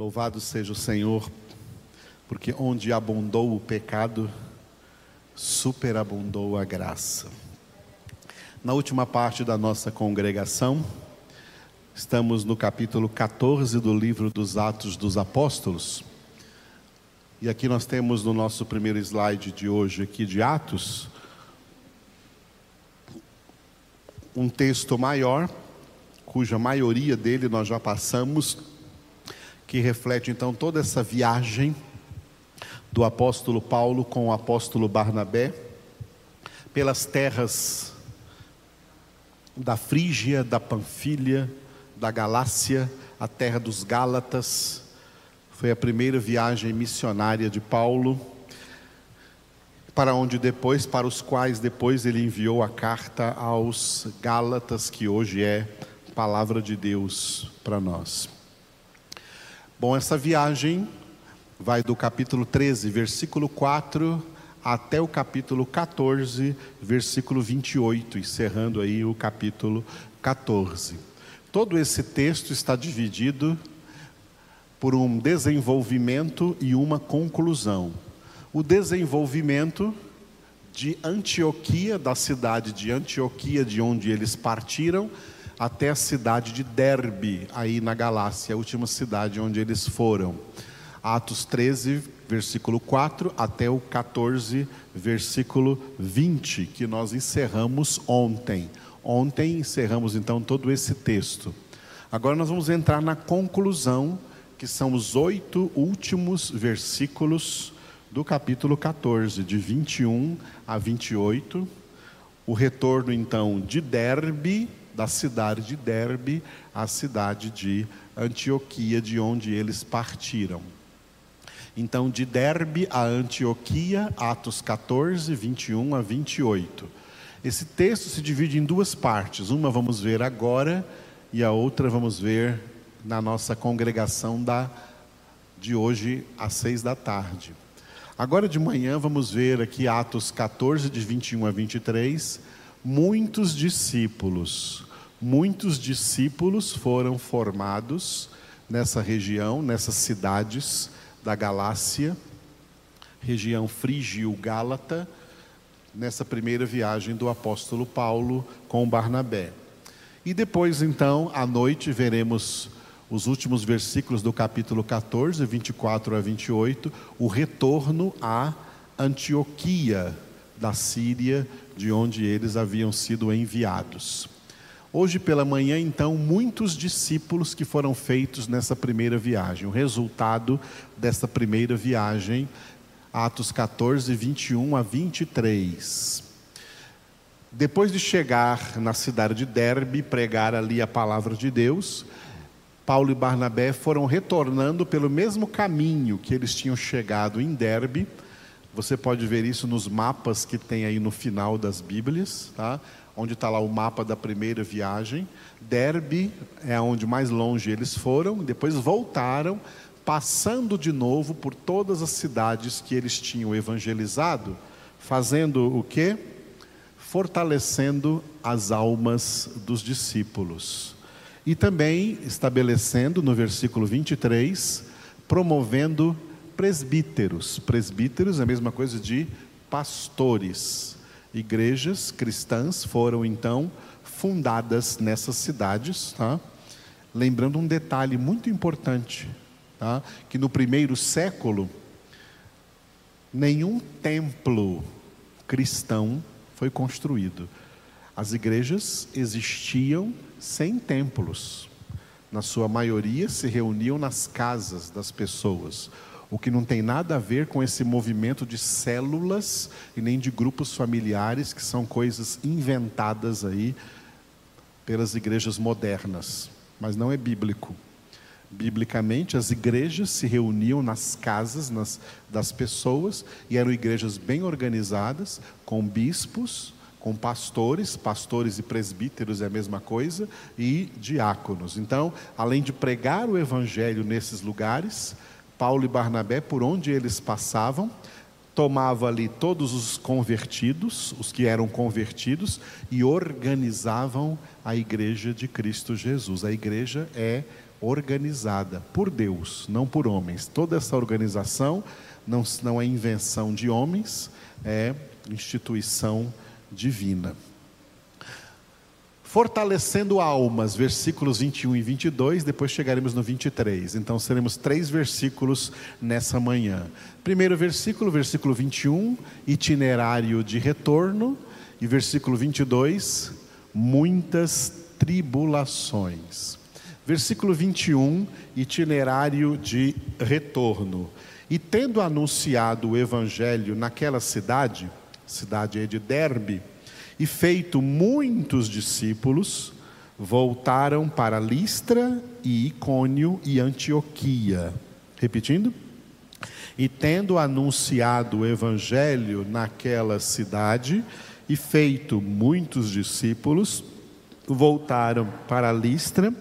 Louvado seja o Senhor, porque onde abundou o pecado, superabundou a graça. Na última parte da nossa congregação, estamos no capítulo 14 do livro dos Atos dos Apóstolos. E aqui nós temos no nosso primeiro slide de hoje aqui de Atos um texto maior, cuja maioria dele nós já passamos que reflete então toda essa viagem do apóstolo Paulo com o apóstolo Barnabé pelas terras da Frígia, da Panfilha, da Galácia, a terra dos Gálatas. Foi a primeira viagem missionária de Paulo, para onde depois, para os quais depois ele enviou a carta aos Gálatas, que hoje é palavra de Deus para nós. Bom, essa viagem vai do capítulo 13, versículo 4, até o capítulo 14, versículo 28, encerrando aí o capítulo 14. Todo esse texto está dividido por um desenvolvimento e uma conclusão. O desenvolvimento de Antioquia, da cidade de Antioquia, de onde eles partiram, até a cidade de Derbe, aí na Galácia, a última cidade onde eles foram. Atos 13, versículo 4 até o 14, versículo 20, que nós encerramos ontem. Ontem encerramos então todo esse texto. Agora nós vamos entrar na conclusão, que são os oito últimos versículos do capítulo 14, de 21 a 28. O retorno então de Derbe da cidade de Derbe à cidade de Antioquia, de onde eles partiram. Então, de Derbe a Antioquia, Atos 14, 21 a 28. Esse texto se divide em duas partes. Uma vamos ver agora e a outra vamos ver na nossa congregação da, de hoje às seis da tarde. Agora de manhã vamos ver aqui Atos 14, de 21 a 23 muitos discípulos, muitos discípulos foram formados nessa região, nessas cidades da Galácia, região frígio-gálata, nessa primeira viagem do apóstolo Paulo com Barnabé. E depois, então, à noite, veremos os últimos versículos do capítulo 14, 24 a 28, o retorno à Antioquia da Síria, de onde eles haviam sido enviados. Hoje pela manhã, então, muitos discípulos que foram feitos nessa primeira viagem. O resultado dessa primeira viagem, Atos 14, 21 a 23. Depois de chegar na cidade de Derbe, pregar ali a palavra de Deus, Paulo e Barnabé foram retornando pelo mesmo caminho que eles tinham chegado em Derbe você pode ver isso nos mapas que tem aí no final das Bíblias, tá? Onde está lá o mapa da primeira viagem. Derbe é onde mais longe eles foram, depois voltaram, passando de novo por todas as cidades que eles tinham evangelizado, fazendo o quê? Fortalecendo as almas dos discípulos. E também estabelecendo no versículo 23, promovendo presbíteros. Presbíteros é a mesma coisa de pastores. Igrejas cristãs foram então fundadas nessas cidades, tá? lembrando um detalhe muito importante, tá? que no primeiro século, nenhum templo cristão foi construído. As igrejas existiam sem templos. Na sua maioria se reuniam nas casas das pessoas o que não tem nada a ver com esse movimento de células e nem de grupos familiares, que são coisas inventadas aí pelas igrejas modernas, mas não é bíblico. Biblicamente, as igrejas se reuniam nas casas nas, das pessoas e eram igrejas bem organizadas, com bispos, com pastores, pastores e presbíteros é a mesma coisa, e diáconos. Então, além de pregar o evangelho nesses lugares, Paulo e Barnabé, por onde eles passavam, tomava ali todos os convertidos, os que eram convertidos, e organizavam a igreja de Cristo Jesus. A igreja é organizada por Deus, não por homens. Toda essa organização não, não é invenção de homens, é instituição divina. Fortalecendo almas, versículos 21 e 22, depois chegaremos no 23. Então seremos três versículos nessa manhã. Primeiro versículo, versículo 21, itinerário de retorno. E versículo 22, muitas tribulações. Versículo 21, itinerário de retorno. E tendo anunciado o evangelho naquela cidade, cidade de Derbe, e feito muitos discípulos, voltaram para Listra e Icônio e Antioquia. Repetindo? E tendo anunciado o evangelho naquela cidade e feito muitos discípulos, voltaram para Listra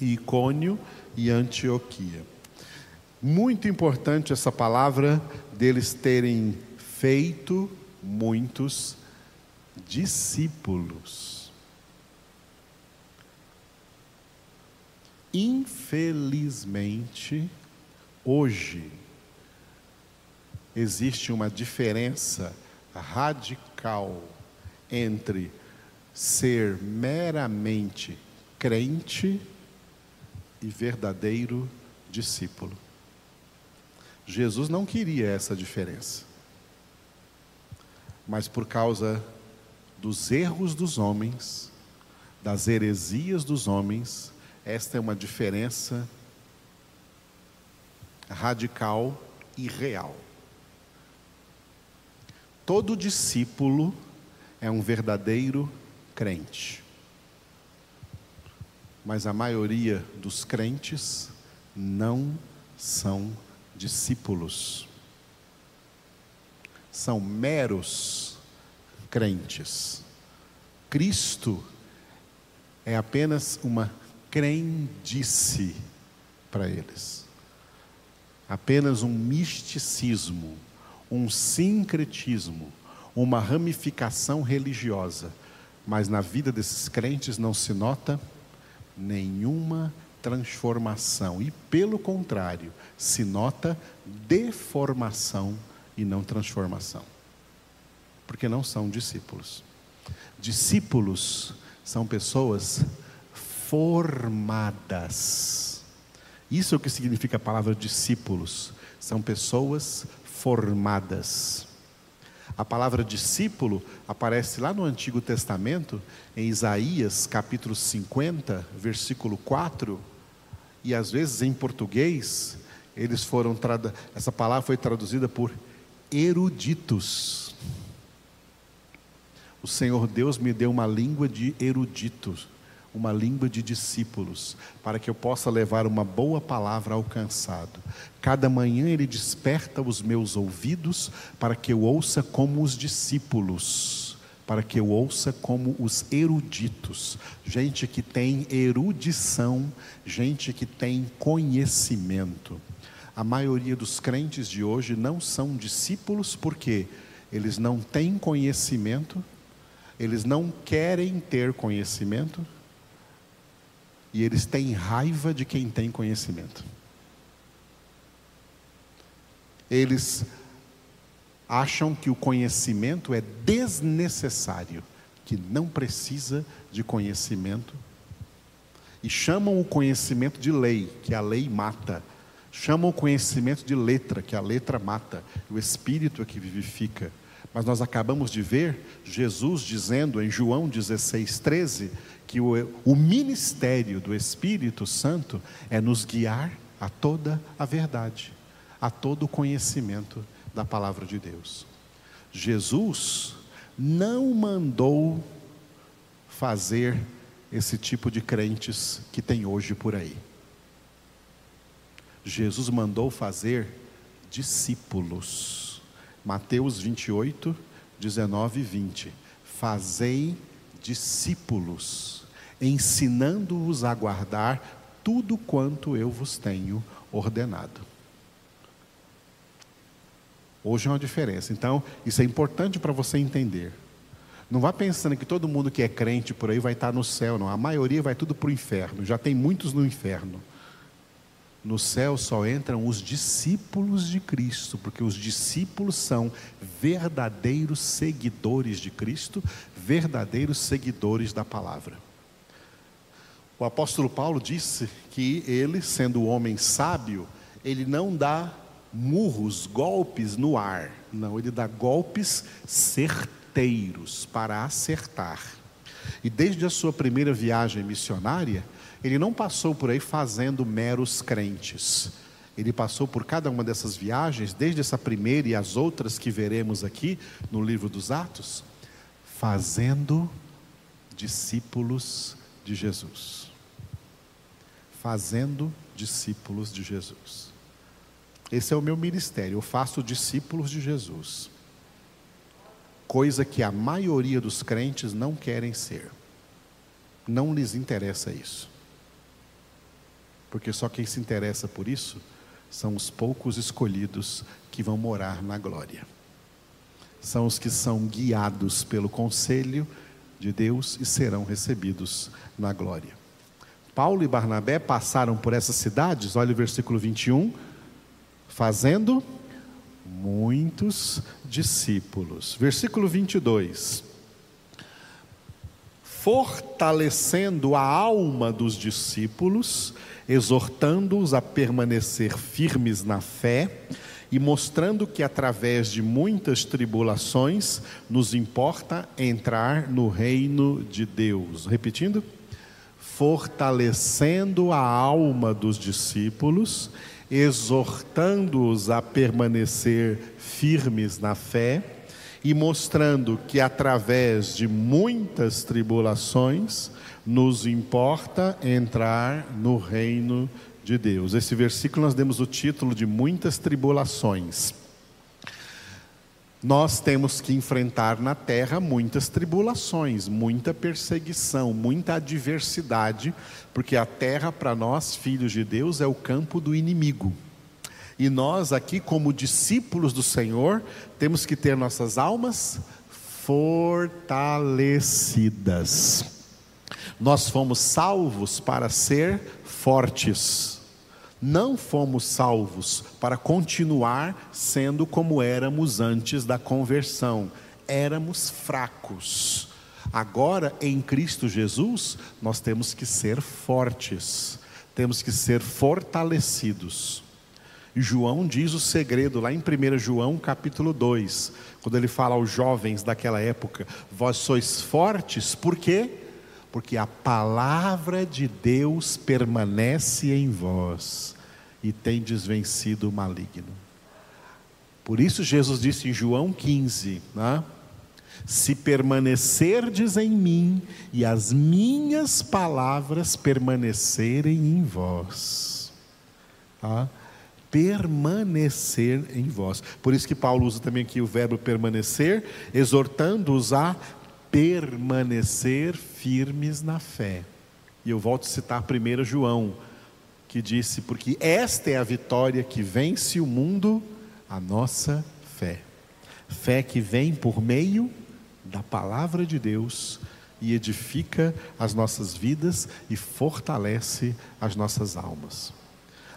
e Icônio e Antioquia. Muito importante essa palavra deles terem feito muitos discípulos discípulos. Infelizmente, hoje, existe uma diferença radical entre ser meramente crente e verdadeiro discípulo. Jesus não queria essa diferença, mas por causa dos erros dos homens, das heresias dos homens, esta é uma diferença radical e real. Todo discípulo é um verdadeiro crente. Mas a maioria dos crentes não são discípulos. São meros crentes. Cristo é apenas uma crendice para eles. Apenas um misticismo, um sincretismo, uma ramificação religiosa. Mas na vida desses crentes não se nota nenhuma transformação. E pelo contrário, se nota deformação e não transformação porque não são discípulos. Discípulos são pessoas formadas. Isso é o que significa a palavra discípulos. São pessoas formadas. A palavra discípulo aparece lá no Antigo Testamento, em Isaías capítulo 50, versículo 4, e às vezes em português, eles foram essa palavra foi traduzida por eruditos. O Senhor Deus me deu uma língua de eruditos, uma língua de discípulos, para que eu possa levar uma boa palavra ao cansado. Cada manhã Ele desperta os meus ouvidos para que eu ouça como os discípulos, para que eu ouça como os eruditos, gente que tem erudição, gente que tem conhecimento. A maioria dos crentes de hoje não são discípulos porque eles não têm conhecimento eles não querem ter conhecimento e eles têm raiva de quem tem conhecimento. Eles acham que o conhecimento é desnecessário, que não precisa de conhecimento, e chamam o conhecimento de lei, que a lei mata. Chamam o conhecimento de letra, que a letra mata. O espírito é que vivifica. Mas nós acabamos de ver Jesus dizendo em João 16, 13, que o, o ministério do Espírito Santo é nos guiar a toda a verdade, a todo o conhecimento da palavra de Deus. Jesus não mandou fazer esse tipo de crentes que tem hoje por aí. Jesus mandou fazer discípulos. Mateus 28, 19 e 20. Fazei discípulos, ensinando-os a guardar tudo quanto eu vos tenho ordenado. Hoje é uma diferença. Então, isso é importante para você entender. Não vá pensando que todo mundo que é crente por aí vai estar no céu, não. A maioria vai tudo para o inferno. Já tem muitos no inferno. No céu só entram os discípulos de Cristo, porque os discípulos são verdadeiros seguidores de Cristo, verdadeiros seguidores da palavra. O apóstolo Paulo disse que ele, sendo homem sábio, ele não dá murros, golpes no ar, não, ele dá golpes certeiros para acertar. E desde a sua primeira viagem missionária, ele não passou por aí fazendo meros crentes. Ele passou por cada uma dessas viagens, desde essa primeira e as outras que veremos aqui no livro dos Atos, fazendo discípulos de Jesus. Fazendo discípulos de Jesus. Esse é o meu ministério, eu faço discípulos de Jesus. Coisa que a maioria dos crentes não querem ser. Não lhes interessa isso porque só quem se interessa por isso são os poucos escolhidos que vão morar na glória. São os que são guiados pelo conselho de Deus e serão recebidos na glória. Paulo e Barnabé passaram por essas cidades, olha o versículo 21, fazendo muitos discípulos. Versículo 22 fortalecendo a alma dos discípulos exortando-os a permanecer firmes na fé e mostrando que através de muitas tribulações nos importa entrar no reino de Deus. Repetindo, fortalecendo a alma dos discípulos, exortando-os a permanecer firmes na fé e mostrando que através de muitas tribulações nos importa entrar no reino de Deus. Esse versículo nós demos o título de muitas tribulações. Nós temos que enfrentar na terra muitas tribulações, muita perseguição, muita adversidade, porque a terra para nós, filhos de Deus, é o campo do inimigo. E nós aqui, como discípulos do Senhor, temos que ter nossas almas fortalecidas. Nós fomos salvos para ser fortes. Não fomos salvos para continuar sendo como éramos antes da conversão. Éramos fracos. Agora, em Cristo Jesus, nós temos que ser fortes, temos que ser fortalecidos. João diz o segredo lá em 1 João capítulo 2, quando ele fala aos jovens daquela época: Vós sois fortes, por quê? Porque a palavra de Deus permanece em vós e tem desvencido o maligno. Por isso Jesus disse em João 15, né? se permanecerdes em mim e as minhas palavras permanecerem em vós. Tá? Permanecer em vós. Por isso que Paulo usa também aqui o verbo permanecer, exortando-os a permanecer firmes na fé. E eu volto a citar 1 João, que disse: Porque esta é a vitória que vence o mundo, a nossa fé. Fé que vem por meio da palavra de Deus e edifica as nossas vidas e fortalece as nossas almas.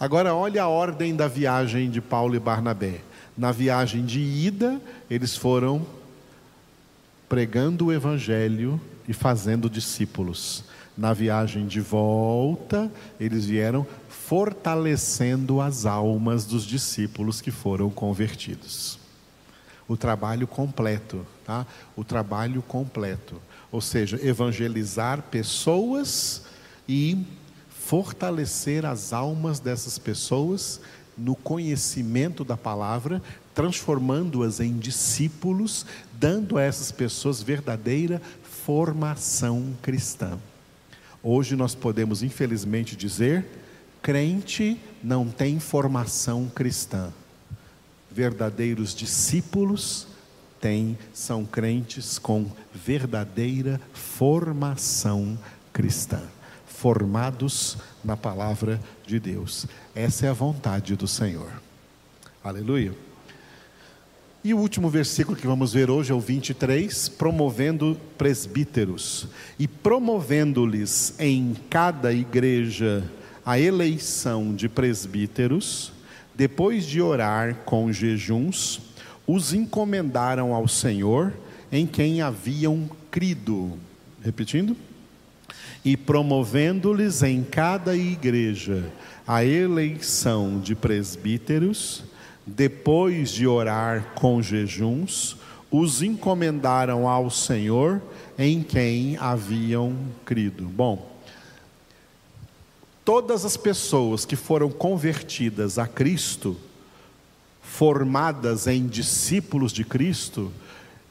Agora, olha a ordem da viagem de Paulo e Barnabé. Na viagem de ida, eles foram pregando o Evangelho e fazendo discípulos. Na viagem de volta, eles vieram fortalecendo as almas dos discípulos que foram convertidos. O trabalho completo, tá? O trabalho completo. Ou seja, evangelizar pessoas e fortalecer as almas dessas pessoas no conhecimento da palavra, transformando-as em discípulos, dando a essas pessoas verdadeira formação cristã. Hoje nós podemos, infelizmente, dizer: crente não tem formação cristã. Verdadeiros discípulos têm, são crentes com verdadeira formação cristã, formados na palavra de Deus. Essa é a vontade do Senhor. Aleluia. E o último versículo que vamos ver hoje é o 23, promovendo presbíteros e promovendo-lhes em cada igreja a eleição de presbíteros, depois de orar com jejuns, os encomendaram ao Senhor em quem haviam crido. Repetindo? E promovendo-lhes em cada igreja a eleição de presbíteros, depois de orar com jejuns, os encomendaram ao Senhor em quem haviam crido. Bom, todas as pessoas que foram convertidas a Cristo, formadas em discípulos de Cristo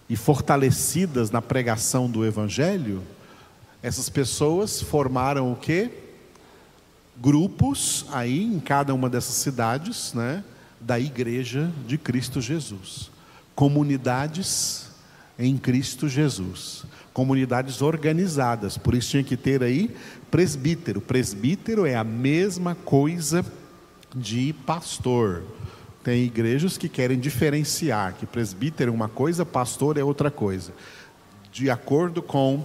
e fortalecidas na pregação do Evangelho, essas pessoas formaram o que? Grupos aí em cada uma dessas cidades, né, da igreja de Cristo Jesus. Comunidades em Cristo Jesus comunidades organizadas, por isso tinha que ter aí presbítero. Presbítero é a mesma coisa de pastor. Tem igrejas que querem diferenciar que presbítero é uma coisa, pastor é outra coisa. De acordo com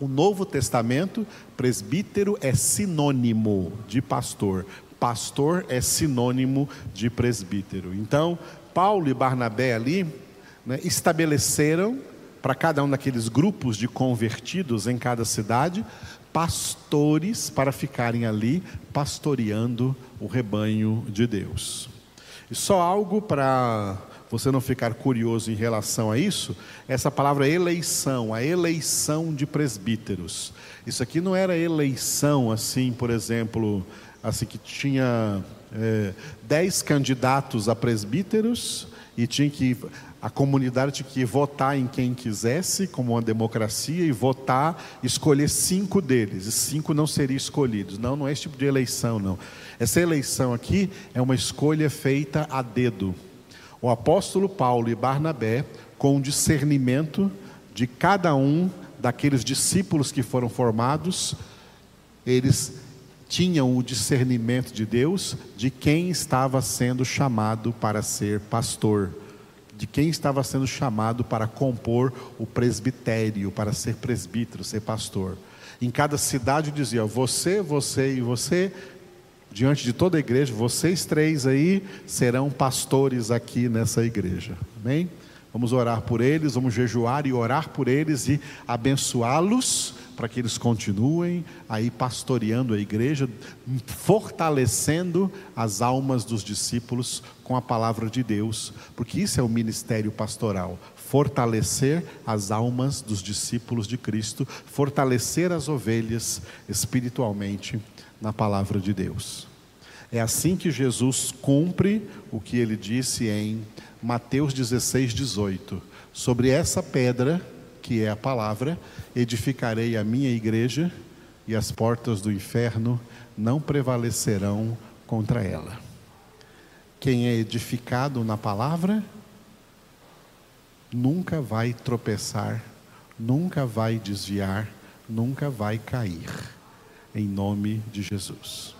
o Novo Testamento, presbítero é sinônimo de pastor. Pastor é sinônimo de presbítero. Então, Paulo e Barnabé ali né, estabeleceram para cada um daqueles grupos de convertidos em cada cidade, pastores para ficarem ali pastoreando o rebanho de Deus. E só algo para você não ficar curioso em relação a isso, essa palavra eleição, a eleição de presbíteros. Isso aqui não era eleição assim, por exemplo, assim que tinha é, dez candidatos a presbíteros e tinha que a comunidade tinha que votar em quem quisesse, como uma democracia, e votar, escolher cinco deles, e cinco não seriam escolhidos. Não, não é esse tipo de eleição, não. Essa eleição aqui é uma escolha feita a dedo. O apóstolo Paulo e Barnabé, com o discernimento de cada um daqueles discípulos que foram formados, eles tinham o discernimento de Deus de quem estava sendo chamado para ser pastor de quem estava sendo chamado para compor o presbitério, para ser presbítero, ser pastor. Em cada cidade dizia: você, você e você, diante de toda a igreja, vocês três aí serão pastores aqui nessa igreja. Amém? Vamos orar por eles, vamos jejuar e orar por eles e abençoá-los para que eles continuem aí pastoreando a igreja, fortalecendo as almas dos discípulos com a palavra de Deus, porque isso é o ministério pastoral. Fortalecer as almas dos discípulos de Cristo, fortalecer as ovelhas espiritualmente na palavra de Deus. É assim que Jesus cumpre o que ele disse em Mateus 16, 18. Sobre essa pedra que é a palavra, edificarei a minha igreja e as portas do inferno não prevalecerão contra ela. Quem é edificado na palavra nunca vai tropeçar, nunca vai desviar, nunca vai cair. Em nome de Jesus.